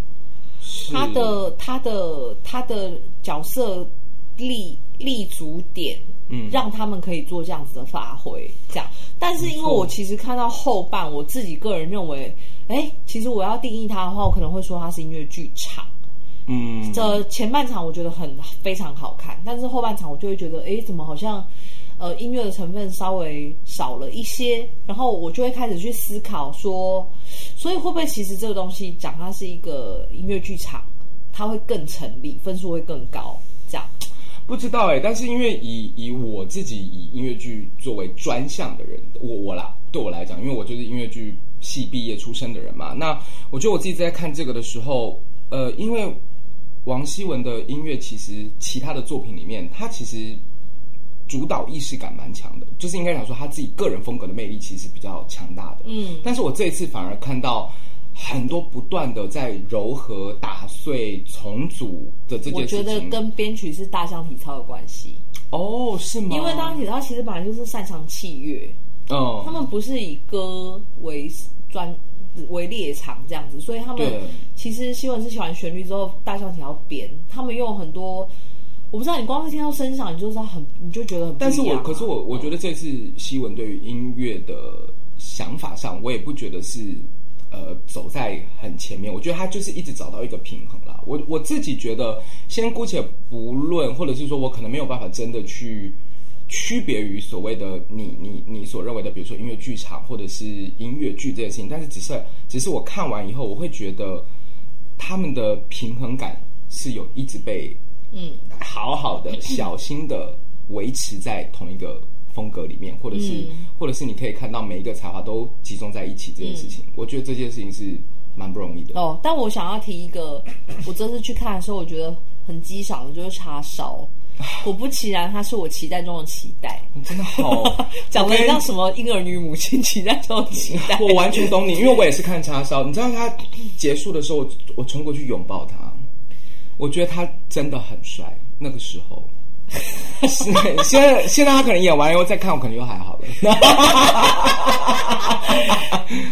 他的他的他的角色立立足点，嗯，让他们可以做这样子的发挥。这样，但是因为我其实看到后半，我自己个人认为，哎，其实我要定义他的话，我可能会说他是音乐剧场。嗯，这前半场我觉得很非常好看，但是后半场我就会觉得，哎，怎么好像，呃，音乐的成分稍微少了一些，然后我就会开始去思考说，所以会不会其实这个东西讲它是一个音乐剧场，它会更成立，分数会更高，这样？不知道哎，但是因为以以我自己以音乐剧作为专项的人，我我啦，对我来讲，因为我就是音乐剧系毕业出身的人嘛，那我觉得我自己在看这个的时候，呃，因为。王希文的音乐，其实其他的作品里面，他其实主导意识感蛮强的，就是应该讲说他自己个人风格的魅力其实比较强大的。嗯，但是我这一次反而看到很多不断的在柔和、打碎、重组的这件事情。我觉得跟编曲是大象体操的关系。哦，是吗？因为大象体操其实本来就是擅长器乐，嗯，他们不是以歌为专。为猎场这样子，所以他们其实希文是写完旋律之后，大象体操编，他们用很多，我不知道你光是听到声响，你就知道很，你就觉得很。但是我可是我我觉得这次希文对于音乐的想法上，我也不觉得是呃走在很前面，我觉得他就是一直找到一个平衡啦。我我自己觉得，先姑且不论，或者是说我可能没有办法真的去。区别于所谓的你你你所认为的，比如说音乐剧场或者是音乐剧这件事情，但是只是只是我看完以后，我会觉得他们的平衡感是有一直被嗯好好的小心的维持在同一个风格里面，或者是、嗯、或者是你可以看到每一个才华都集中在一起这件事情，嗯、我觉得这件事情是蛮不容易的哦。但我想要提一个，我这次去看的时候，我觉得很激赏的就是叉烧。果不其然，它是我期待中的期待。你真的好，讲的像什么婴儿女母亲期待中的期待。我完全懂你，因为我也是看叉烧。你知道他结束的时候，我我冲过去拥抱他。我觉得他真的很帅。那个时候，是现在现在他可能演完以后再看，我可能又还好了。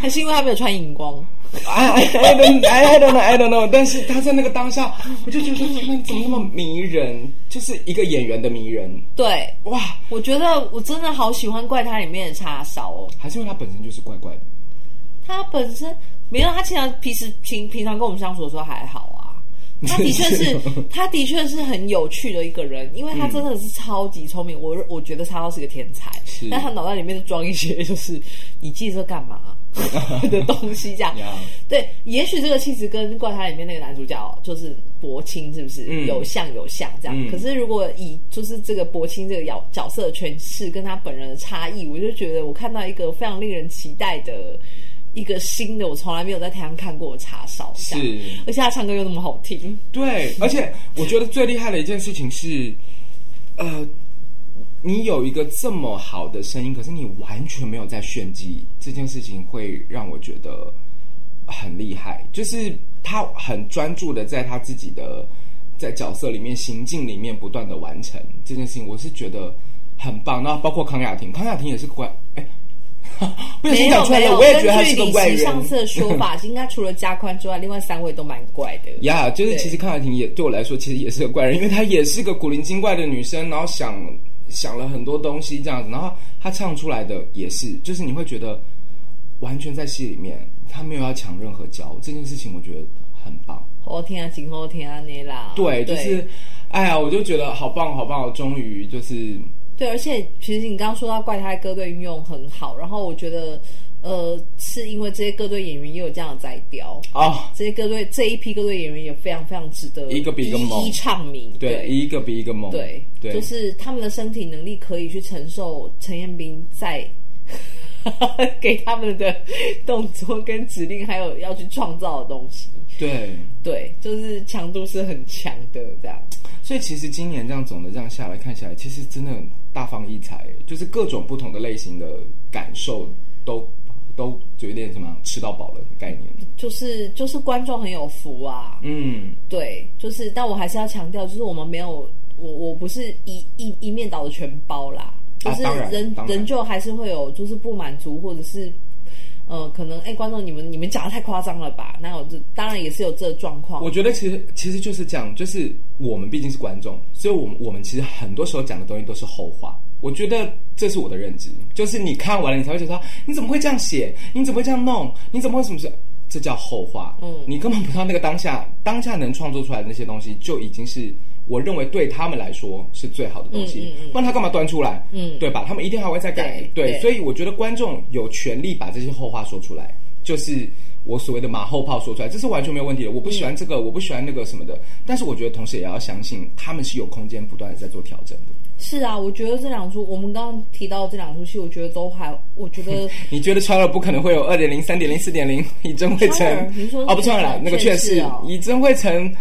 还是因为他没有穿荧光。I I don't I don't know I don't know，但是他在那个当下，我就觉得那怎么那么迷人，就是一个演员的迷人。对，哇，我觉得我真的好喜欢怪他里面的叉烧哦，还是因为他本身就是怪怪的。他本身没有，他平常平时平平常跟我们相处的时候还好啊。他的确是，他的确是很有趣的一个人，因为他真的是超级聪明。我我觉得叉烧是个天才，但他脑袋里面装一些就是，你记这干嘛？的东西，这样。对，也许这个气质跟怪胎里面那个男主角就是薄青，是不是、嗯、有像有像这样？嗯、可是如果以就是这个薄青这个角角色的诠释跟他本人的差异，我就觉得我看到一个非常令人期待的一个新的，我从来没有在台上看过的茶少，是，而且他唱歌又那么好听。对，而且我觉得最厉害的一件事情是，呃。你有一个这么好的声音，可是你完全没有在炫技，这件事情会让我觉得很厉害。就是他很专注的在他自己的在角色里面行进里面不断的完成这件事情，我是觉得很棒。那包括康雅婷，康雅婷也是怪 哎，不小心讲出来了，我也觉得他是个怪人。上次的说法应该除了加宽之外，另外三位都蛮怪的。呀，yeah, 就是其实康雅婷也对。我来说其实也是个怪人，因为她也是个古灵精怪的女生，然后想。想了很多东西这样子，然后她唱出来的也是，就是你会觉得完全在戏里面，她没有要抢任何角，这件事情我觉得很棒。好听啊，今后听啊，你啦。对，就是，哎呀，我就觉得好棒，好棒，我终于就是。对，而且其实你刚刚说到怪胎歌队运用很好，然后我觉得。呃，是因为这些歌队演员也有这样的在雕啊，这些歌队这一批歌队演员也非常非常值得一个比一个猛，一一唱名，对，对一个比一个猛，对，对就是他们的身体能力可以去承受陈彦斌在 给他们的动作跟指令，还有要去创造的东西，对对，就是强度是很强的这样。所以其实今年这样总的这样下来看起来，其实真的很大放异彩，就是各种不同的类型的感受都。都有点什么吃到饱了的概念，就是就是观众很有福啊，嗯，对，就是，但我还是要强调，就是我们没有，我我不是一一一面倒的全包啦，就是人人就还是会有就是不满足或者是。呃，可能哎，观众你们你们讲的太夸张了吧？那我这当然也是有这状况。我觉得其实其实就是这样，就是我们毕竟是观众，所以我们我们其实很多时候讲的东西都是后话。我觉得这是我的认知，就是你看完了，你才会觉得你怎么会这样写？你怎么会这样弄？你怎么会什么事？这叫后话。嗯，你根本不知道那个当下当下能创作出来的那些东西就已经是。我认为对他们来说是最好的东西，嗯嗯嗯、不然他干嘛端出来？嗯，对吧？他们一定还会再改。对，对，所以我觉得观众有权利把这些后话说出来，就是我所谓的马后炮说出来，这是完全没有问题的。我不喜欢这个，嗯、我不喜欢那个什么的，但是我觉得同时也要相信他们是有空间不断的在做调整的。是啊，我觉得这两出我们刚刚提到这两出戏，我觉得都还，我觉得 你觉得川儿不可能会有二点零、三点零、四点零，以真会成？哦，不川儿了，那个确实以真会成。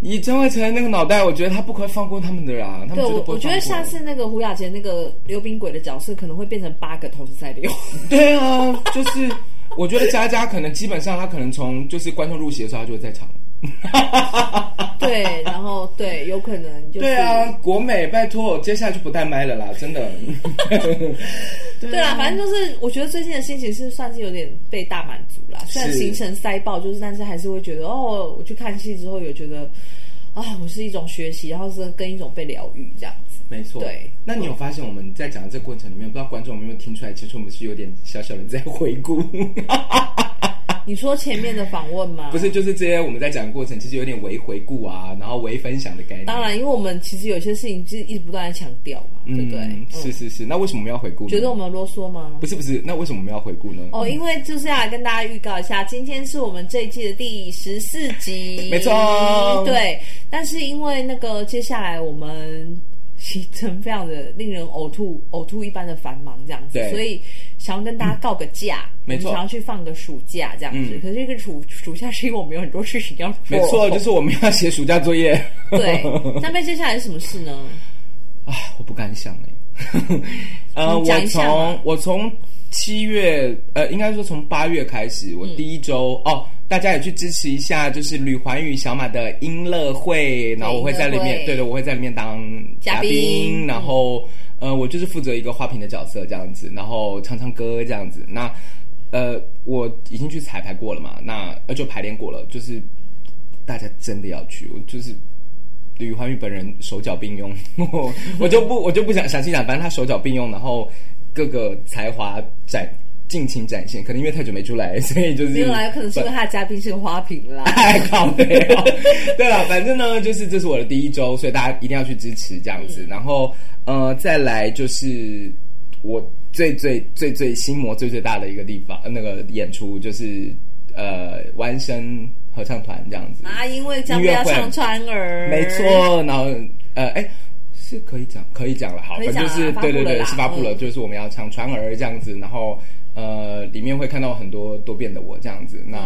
以张惠成那个脑袋，我觉得他不可以放过他们的啊！他们。我觉得下次那个胡雅洁那个溜冰鬼的角色可能会变成八个同时在溜。对啊，就是我觉得佳佳可能基本上他可能从就是观众入席的时候他就会在场。对，然后对，有可能就是。对啊，国美拜托，接下来就不带麦了啦，真的。对啊，反正就是我觉得最近的心情是算是有点被大满足啦。虽然行程塞爆，就是但是还是会觉得哦，我去看戏之后有觉得，啊，我是一种学习，然后是跟一种被疗愈这样子。没错，对。那你有发现我们在讲的这个过程里面，不知道观众有没有听出来，其实我们是有点小小的在回顾。你说前面的访问吗？不是，就是这些我们在讲的过程，其实有点微回顾啊，然后微分享的概念。当然，因为我们其实有些事情就是一直不断在强调嘛，嗯、对不对？是是是。那为什么我们要回顾呢？觉得我们啰嗦吗？不是不是。那为什么我们要回顾呢？哦，因为就是要来跟大家预告一下，今天是我们这一季的第十四集，没错。对，但是因为那个接下来我们 行程非常的令人呕吐、呕吐一般的繁忙，这样子，所以。想要跟大家告个假，嗯、没错，想要去放个暑假这样子。嗯、可是这个暑暑假是因为我们有很多事情要做，没错，就是我们要写暑假作业。对，那么接下来是什么事呢？啊，我不敢想哎。呃，我从我从七月，呃，应该说从八月开始，我第一周、嗯、哦，大家也去支持一下，就是吕环宇小马的音乐会，然后我会在里面，对的，我会在里面当嘉宾，嘉宾然后。呃，我就是负责一个花瓶的角色这样子，然后唱唱歌这样子。那呃，我已经去彩排过了嘛，那呃就排练过了，就是大家真的要去，我就是吕环宇本人手脚并用，我，我就不我就不想详细讲，反正他手脚并用，然后各个才华展尽情展现。可能因为太久没出来，所以就是没有来，可能是因为他的嘉宾是个花瓶啦。太 靠北了，对了，反正呢，就是这是我的第一周，所以大家一定要去支持这样子，嗯、然后。呃，再来就是我最最最最心魔最最大的一个地方，那个演出就是呃弯声合唱团这样子啊，因为将要唱川儿，没错，然后呃哎。是可以讲，可以讲了，好，反正就是对对对，是发布了，就是我们要唱《船儿》这样子，然后呃，里面会看到很多多变的我这样子，那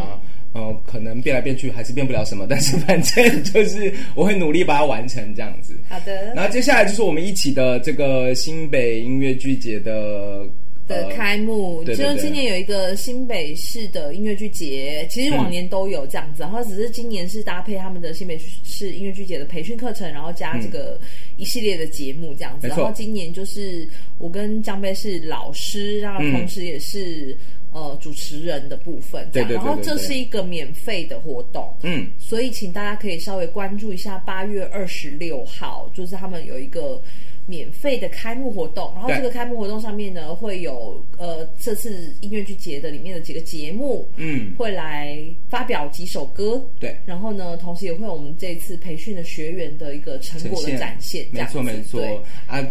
呃，可能变来变去还是变不了什么，但是反正就是我会努力把它完成这样子。好的，然后接下来就是我们一起的这个新北音乐剧节的。的开幕，就是今年有一个新北市的音乐剧节，其实往年都有这样子，嗯、然后只是今年是搭配他们的新北市音乐剧节的培训课程，然后加这个一系列的节目这样子。嗯、然后今年就是我跟江贝是老师，然后同时也是、嗯、呃主持人的部分对对对，然后这是一个免费的活动，嗯，所以请大家可以稍微关注一下，八月二十六号就是他们有一个。免费的开幕活动，然后这个开幕活动上面呢，会有呃这次音乐剧节的里面的几个节目，嗯，会来发表几首歌，对，然后呢，同时也会有我们这次培训的学员的一个成果的展现，没错没错，啊，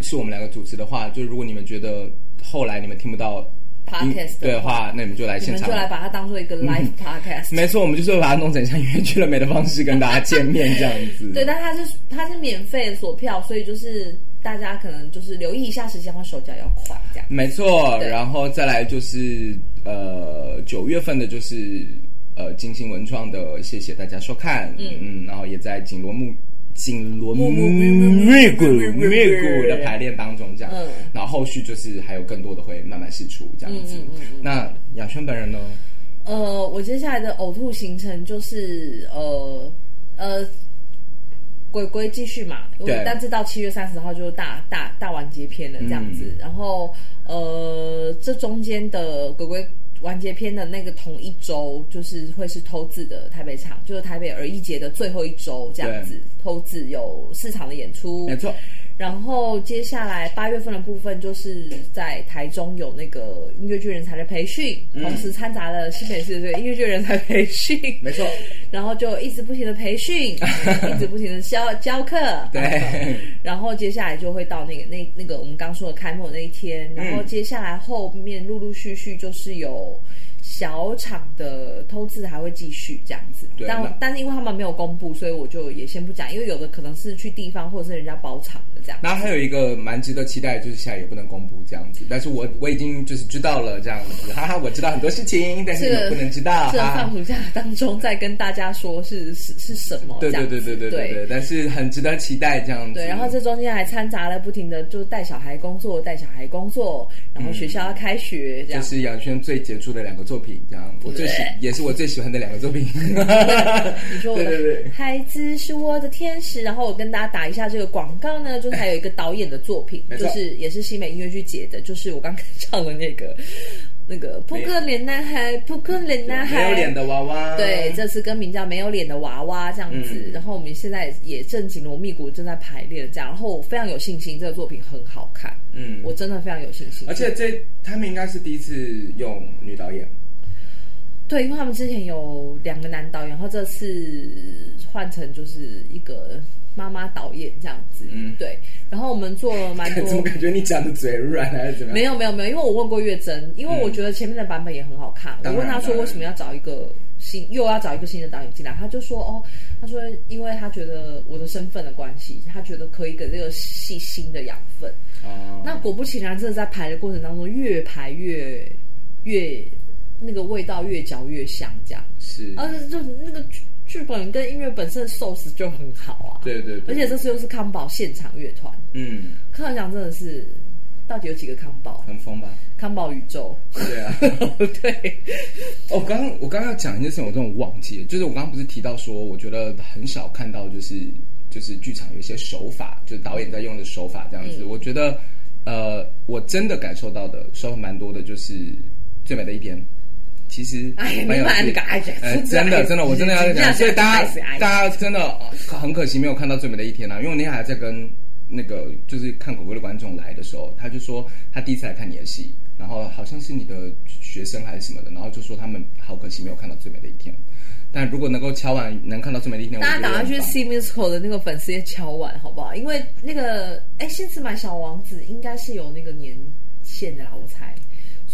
是我们两个主持的话，就是如果你们觉得后来你们听不到。Podcast 对的话，那你们就来现场，你们就来把它当做一个 live podcast。没错，我们就是会把它弄成像音乐剧了美的方式跟大家见面这样子。对，但它是它是免费的锁票，所以就是大家可能就是留意一下时间，或手脚要快这样。没错，然后再来就是呃九月份的，就是呃金星文创的，谢谢大家收看，嗯嗯，然后也在紧锣木。紧锣密鼓、密鼓的排练当中，这样，嗯、然后后续就是还有更多的会慢慢释出这样子。嗯嗯嗯、那雅轩本人呢？呃，我接下来的呕吐行程就是呃呃，鬼鬼继续嘛，对，但是到七月三十号就大大大完结篇了这样子。嗯、然后呃，这中间的鬼鬼。完结篇的那个同一周，就是会是偷字的台北场，就是台北儿艺节的最后一周这样子。偷字有四场的演出，没错。然后接下来八月份的部分，就是在台中有那个音乐剧人才的培训，嗯、同时掺杂了新北市的音乐剧人才培训，没错。然后就一直不停的培训，一直不停的教教课，对。然后接下来就会到那个那那个我们刚说的开幕那一天，然后接下来后面陆陆续续就是有。小厂的偷字还会继续这样子，对但但是因为他们没有公布，所以我就也先不讲，因为有的可能是去地方或者是人家包场的这样。然后还有一个蛮值得期待，就是现在也不能公布这样子，但是我我已经就是知道了这样子，哈哈，我知道很多事情，但是我不能知道。是放暑假当中再跟大家说是是是什么？对对对对对对对，但是很值得期待这样子。对，然后这中间还掺杂了不停的，就带小孩工作，带小孩工作，然后学校要开学，这样。就是杨轩最杰出的两个作品。这样，我最喜也是我最喜欢的两个作品。你说我的孩子是我的天使，然后我跟大家打一下这个广告呢，就是还有一个导演的作品，就是也是新美音乐剧节的，就是我刚刚唱的那个 那个扑克脸男孩，扑克脸男孩，没有脸的娃娃。对，这次歌名叫没有脸的娃娃这样子。然后我们现在也正紧锣密鼓正在排练这样，然后我非常有信心，这个作品很好看。嗯，我真的非常有信心。而且这他们应该是第一次用女导演。对，因为他们之前有两个男导演，然后这次换成就是一个妈妈导演这样子。嗯，对。然后我们做了蛮多。怎么感觉你讲的嘴软还是怎么样？没有没有没有，因为我问过月珍，因为我觉得前面的版本也很好看。嗯、我问他说为什么要找一个新，又要找一个新的导演进来，他就说哦，他说因为他觉得我的身份的关系，他觉得可以给这个戏新的养分。哦。那果不其然，真的在排的过程当中，越排越越。那个味道越嚼越香，这样。是，而且就那个剧剧本跟音乐本身的 source 就很好啊，对对，对，而且这次又是康宝现场乐团，嗯，康宝讲真的是，到底有几个康宝？很疯吧？康宝宇宙，对啊，对。哦，刚刚我刚刚要讲一件事，我真的忘记了，就是我刚刚不是提到说，我觉得很少看到，就是就是剧场有一些手法，就是导演在用的手法这样子，嗯、我觉得呃，我真的感受到的收获蛮多的，就是最美的一天。其实没有，呃，真的真的，我真的要讲，所以大家大家真的很可惜没有看到最美的一天啊，因为我那天还在跟那个就是看狗狗的观众来的时候，他就说他第一次来看你的戏，然后好像是你的学生还是什么的，然后就说他们好可惜没有看到最美的一天，但如果能够敲完能看到最美的一天，大家打算去 See Musical 的那个粉丝也敲完好不好？因为那个哎，新次买小王子应该是有那个年。限的啦，我猜。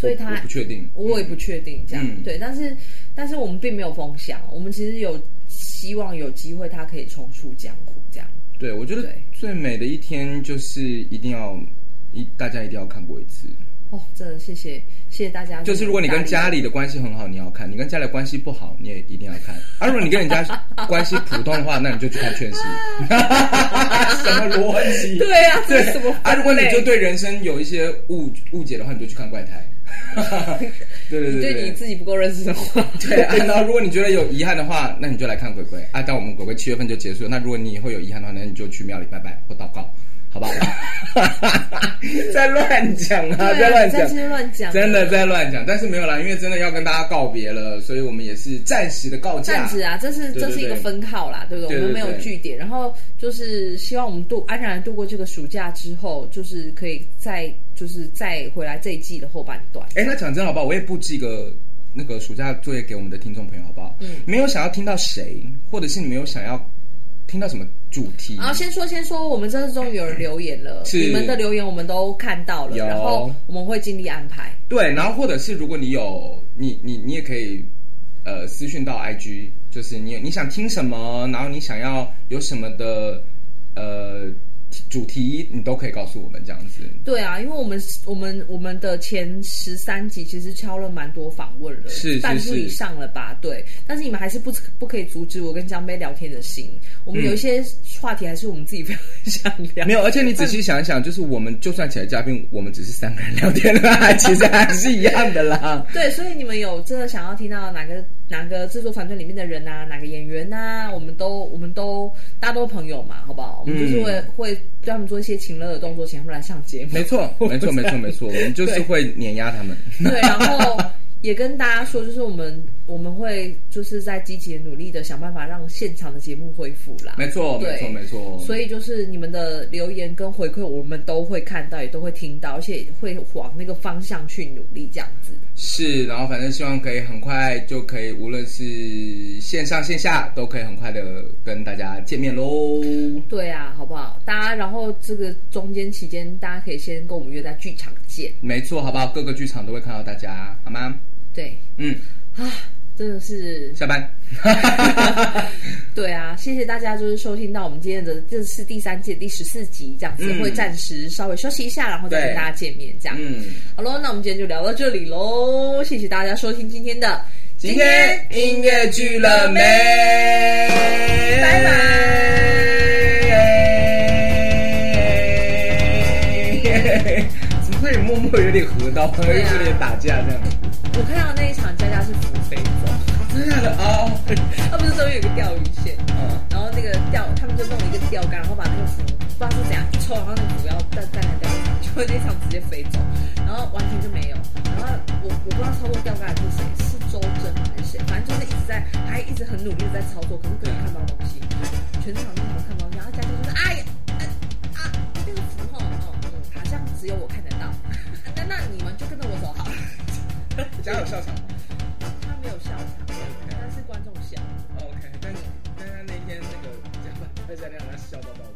所以他我不确定，我也不确定这样、嗯、对，但是但是我们并没有风向，我们其实有希望有机会他可以重出江湖这样。对，我觉得最美的一天就是一定要一大家一定要看过一次。哦，真的谢谢谢谢大家。就是如果你跟家里的关系很好，你要看；你跟家里的关系不好，你也一定要看。而、啊、如果你跟人家 关系普通的话，那你就去看劝世。什么逻辑？对啊，对什么？啊，如果你就对人生有一些误误解的话，你就去看怪胎。对对对，对，对你自己不够认识的话，对啊。然后如果你觉得有遗憾的话，那你就来看鬼鬼。啊，但我们鬼鬼七月份就结束了。那如果你以后有遗憾的话，那你就去庙里拜拜或祷告，好不好？在乱讲啊，在乱讲，乱讲，真的在乱讲。但是没有啦，因为真的要跟大家告别了，所以我们也是暂时的告假。暂时啊，这是这是一个分号啦，对不对，我们没有据点。然后就是希望我们度安然度过这个暑假之后，就是可以再。就是再回来这一季的后半段。哎，那讲真好不好？我也布置一个那个暑假作业给我们的听众朋友，好不好？嗯，没有想要听到谁，或者是你没有想要听到什么主题？然后先说先说，我们这次终于有人留言了，是你们的留言我们都看到了，然后我们会尽力安排。对，然后或者是如果你有你你你也可以呃私讯到 IG，就是你你想听什么，然后你想要有什么的呃。主题你都可以告诉我们这样子。对啊，因为我们我们我们的前十三集其实敲了蛮多访问了，是半数以上了吧？对，但是你们还是不不可以阻止我跟江杯聊天的心。我们有一些话题还是我们自己非常想聊。嗯、没有，而且你仔细想一想，就是我们就算请来嘉宾，我们只是三个人聊天啦，其实还是一样的啦。对，所以你们有真的想要听到哪个哪个制作团队里面的人啊，哪个演员啊，我们都我们都大家都朋友嘛，好不好？我们就是会、嗯、会。对他们做一些情乐的动作，请他们来上节目。没错，没错，没错，没错，我们就是会碾压他们。对，然后也跟大家说，就是我们我们会就是在积极努力的想办法让现场的节目恢复啦。没错，没错，没错。所以就是你们的留言跟回馈，我们都会看到，也都会听到，而且会往那个方向去努力，这样子。是，然后反正希望可以很快就可以，无论是线上线下，都可以很快的跟大家见面喽。对啊，好不好？大家，然后这个中间期间，大家可以先跟我们约在剧场见。没错，好不好？各个剧场都会看到大家，好吗？对，嗯，啊。真的是下班，对啊，谢谢大家，就是收听到我们今天的这是第三届第十四集，这样子、嗯、会暂时稍微休息一下，然后再跟大家见面，这样。嗯，好喽，那我们今天就聊到这里喽，谢谢大家收听今天的今天音乐剧了没？拜拜。怎么会默默有点合刀，有点打架这样？我看到那一场，真的哦。他不是说有一个钓鱼线，嗯，然后那个钓，他们就弄了一个钓竿，然后把那个浮，不知道是怎样一抽，然后那个浮要再再来钓就会那场直接飞走，然后完全就没有。然后我我不知道操作钓竿的是谁，是周真还是谁？反正就是一直在，还一直很努力的在操作，可是根本看不到东西，全场都没有看到东西。然后佳佳就是哎呀，啊，那个浮吼，哦，嗯，好像只有我看得到。那那你们就跟着我走好了。家有笑场吗？他没有笑场.但是观众笑。OK，但是但是那天那个嘉宾在家里让他笑到爆。